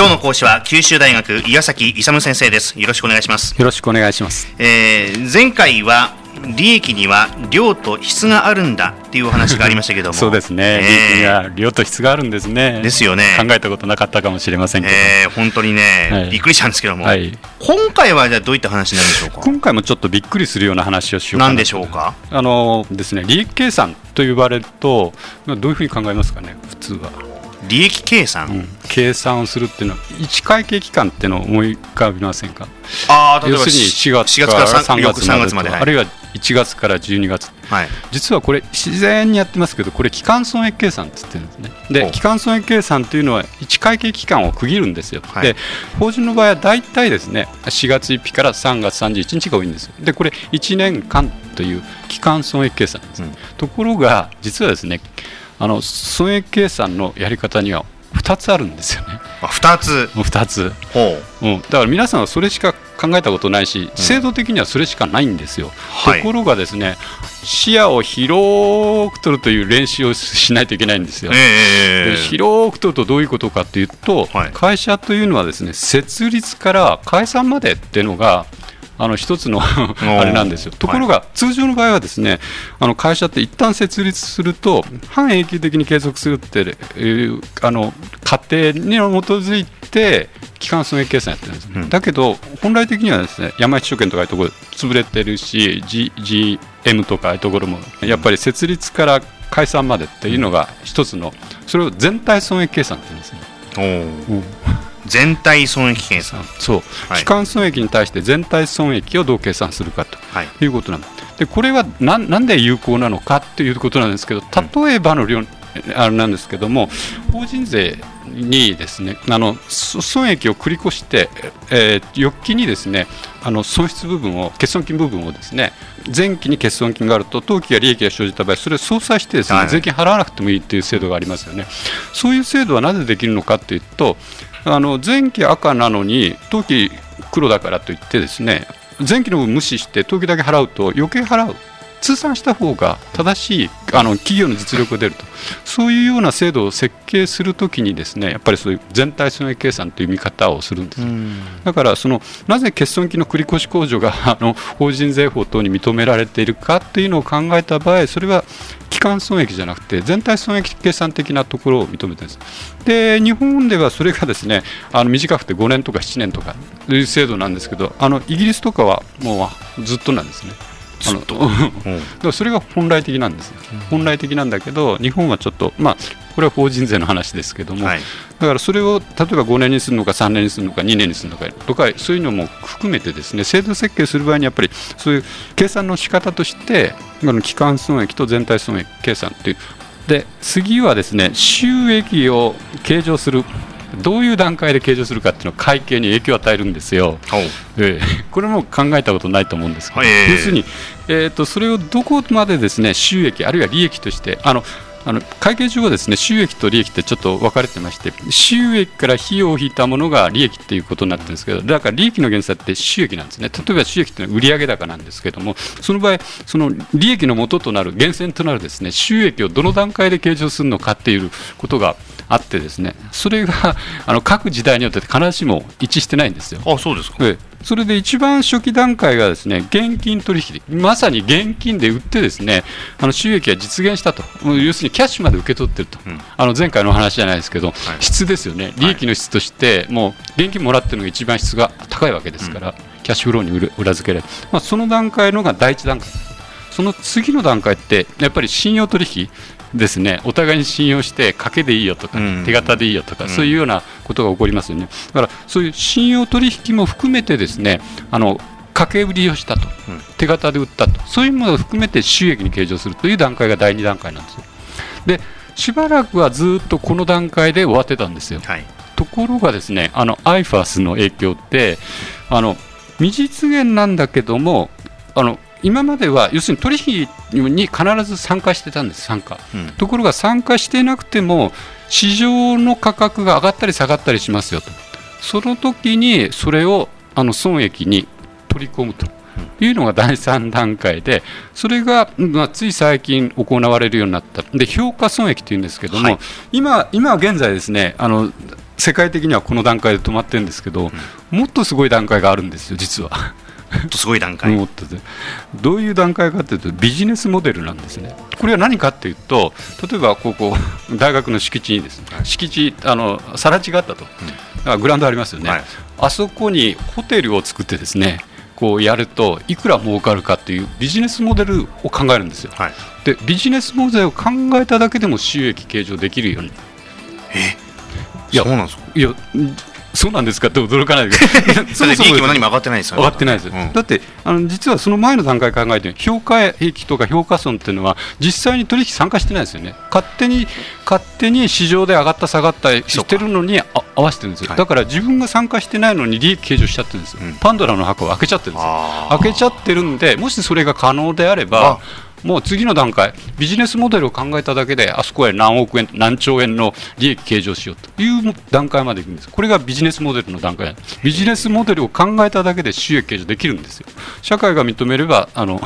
今日の講師は九州大学岩崎勇先生です。よろしくお願いします。よろしくお願いします、えー、前回は利益には量と質があるんだっていうお話がありましたけども。そうですね、えー、利益には量と質があるんですね。ですよね。考えたことなかったかもしれませんけど、えー、本当にね、はい、びっくりしたんですけども、はい、今回はじゃあどういった話になるんでしょうか？今回もちょっとびっくりするような話をしようかなでしょうか？あのですね利益計算と呼ばれるとどういうふうに考えますかね普通は利益計算、うん、計算をするっていうのは1会計期間っていうのを思い浮かびませんか？あ要するに4月から3月まであるいは1月から12月、はい、実はこれ自然にやってますけどこれ期間損益計算って言ってるんですね。で期間損益計算というのは1会計期間を区切るんですよ、はい、で法人の場合は大体ですね4月1日から3月31日が多いんですよ。でこれ1年間という期間損益計算です、うん、ところが実はですねあの損益計算のやり方には2つあるんですよね。あ2つ。2つ。う、うん、だから皆さんはそれしか考えたことないし、制度的にはそれしかないんですよ。ところがですね視野を広く取るという練習をしないといけないんですよ。えー、広く取るとどういうことかというと、はい、会社というのはですね設立から解散までっていうのがあの一つのあれなんですよ。ところが、通常の場合はですねあの会社って一旦設立すると半永久的に継続するっていうあの過程に基づいて基幹損益計算やってるんです、ね、うん、だけど本来的にはですね山一証券とかいうところ潰れてるし、G、GM とかいうところもやっぱり設立から解散までっていうのが一つのそれを全体損益計算って言うんですね。全体損益計算。そう、はい、基幹損益に対して全体損益をどう計算するかとい。うことなんです、はい、でこれはななんで有効なのかということなんですけど例えばの量、あれなんですけども法人税にですねあの損益を繰り越して、えー、翌期にですねあの損失部分を欠損金部分をですね前期に欠損金があると当期が利益が生じた場合それを相殺してですね、はい、税金払わなくてもいいという制度がありますよね。そういう制度はなぜできるのかというとあの前期赤なのに当期黒だからといってですね前期の分無視して当期だけ払うと余計払う通算した方が正しいあの企業の実力が出ると。そういうような制度を設計するときにですねやっぱりそういう全体損益計算という見方をするんです。だからそのなぜ欠損金の繰越控除が あの法人税法等に認められているかというのを考えた場合それは基幹損益じゃなくて全体損益計算的なところを認めてるんです。で日本ではそれがですねあの短くて5年とか7年とかという制度なんですけどあのイギリスとかはもうずっとなんですねあの、うん、それが本来的なんですよ、本来的なんだけど日本はちょっとまあこれは法人税の話ですけども、はい、だからそれを例えば5年にするのか3年にするのか2年にするのかとかそういうのも含めてですね制度設計する場合にやっぱりそういう計算の仕方として基幹損益と全体損益計算という。で次はですね収益を計上するどういう段階で計上するかっていうのは会計に影響を与えるんですよ。えー、これも考えたことないと思うんですけど、えー、要するに、えーと、それをどこまでですね収益あるいは利益としてあのあの会計上はですね収益と利益ってちょっと分かれてまして収益から費用を引いたものが利益っていうことになってるんですけどだから利益の原則って収益なんですね。例えば収益って売上高なんですけどもその場合その利益の元となる源泉となるですね収益をどの段階で計上するのかっていうことがあってですねそれがあの各時代によって必ずしも一致してないんですよ。あそうですか、それで一番初期段階がですね現金取引。まさに現金で売ってですねあの収益が実現したと。要するにキャッシュまで受け取ってると、うん、あの前回の話じゃないですけど、はい、質ですよね。利益の質としてもう現金もらってるのが一番質が高いわけですから、うん、キャッシュフローに裏付けられる、まあ、その段階のが第一段階。その次の段階ってやっぱり信用取引ですね。お互いに信用して賭けでいいよとか、手形でいいよとか、そういうようなことが起こりますよね。だからそういう信用取引も含めてですねあの掛け売りをしたと、手形で売ったと。そういうものを含めて収益に計上するという段階が第2段階なんですよ。でしばらくはずっとこの段階で終わってたんですよ、はい、ところがですねあの IFAS の影響ってあの未実現なんだけどもあの今までは要するに取引に必ず参加してたんです、参加、うん、ところが参加していなくても、市場の価格が上がったり下がったりしますよと、その時にそれをあの損益に取り込むと。いうのが第3段階で、それが、まあ、つい最近行われるようになった、で評価損益というんですけども、はい、今今現在、ですねあの世界的にはこの段階で止まってるんですけど、うん、もっとすごい段階があるんですよ実は。とすごい段階どういう段階かというとビジネスモデルなんですね。これは何かというと例えばここ大学の敷地にですね、敷地あの更地があったと、うん、グラウンドありますよね、はい、あそこにホテルを作ってですねこうやるといくら儲かるかっていうビジネスモデルを考えるんですよ、はい、でビジネスモデルを考えただけでも収益計上できるように。え？いやそうなんですか？いやそうなんですか？って驚かないで そもそも利益も何も上がってないですよ上がってないです、うん、だってあの実はその前の段階考えて評価益とか評価損っていうのは実際に取引参加してないですよね。勝手に勝手に市場で上がった下がったしてるのに合わせてるんですよ、はい、だから自分が参加してないのに利益計上しちゃってるんですよ、うん、パンドラの箱を開けちゃってるんですよ。開けちゃってるんでもしそれが可能であればもう次の段階、ビジネスモデルを考えただけで、あそこへ何億円、何兆円の利益計上しようという段階までいくんです、これがビジネスモデルの段階ビジネスモデルを考えただけで収益計上できるんですよ。社会が認めればあの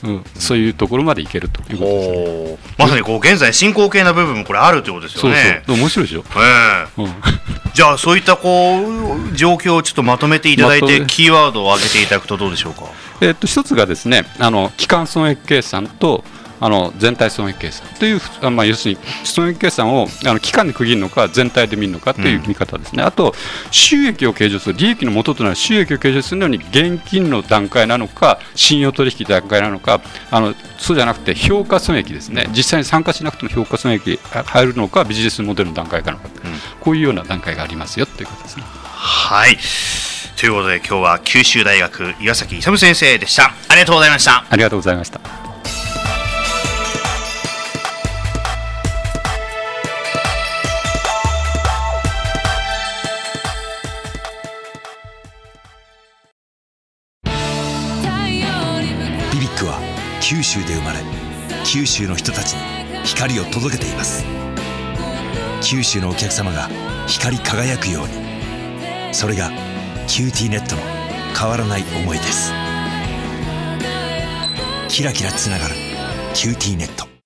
うん、そういうところまでいけるということです、ね、まさにこう現在進行形な部分もこれあるということですよね。そうそう面白いでしょ。えー、うん、じゃあそういったこう状況をちょっとまとめていただいて、キーワードを挙げていただくとどうでしょうか？えっと一つがですね、あの期間損益計算とあの全体損益計算。という、まあ、要するに損益計算をあの期間で区切るのか全体で見るのかという見方ですね、うん、あと収益を計上する利益の元となる収益を計上するのに現金の段階なのか信用取引段階なのかあのそうじゃなくて評価損益ですね。実際に参加しなくても評価損益入るのかビジネスモデルの段階かのか、うん、こういうような段階がありますよということですね。はいということで今日は九州大学岩崎勇先生でした。ありがとうございました。ありがとうございました。九州で生まれ九州の人たちに光を届けています。九州のお客様が光り輝くように。それが QTnet の変わらない思いです。キラキラつながる QTnet。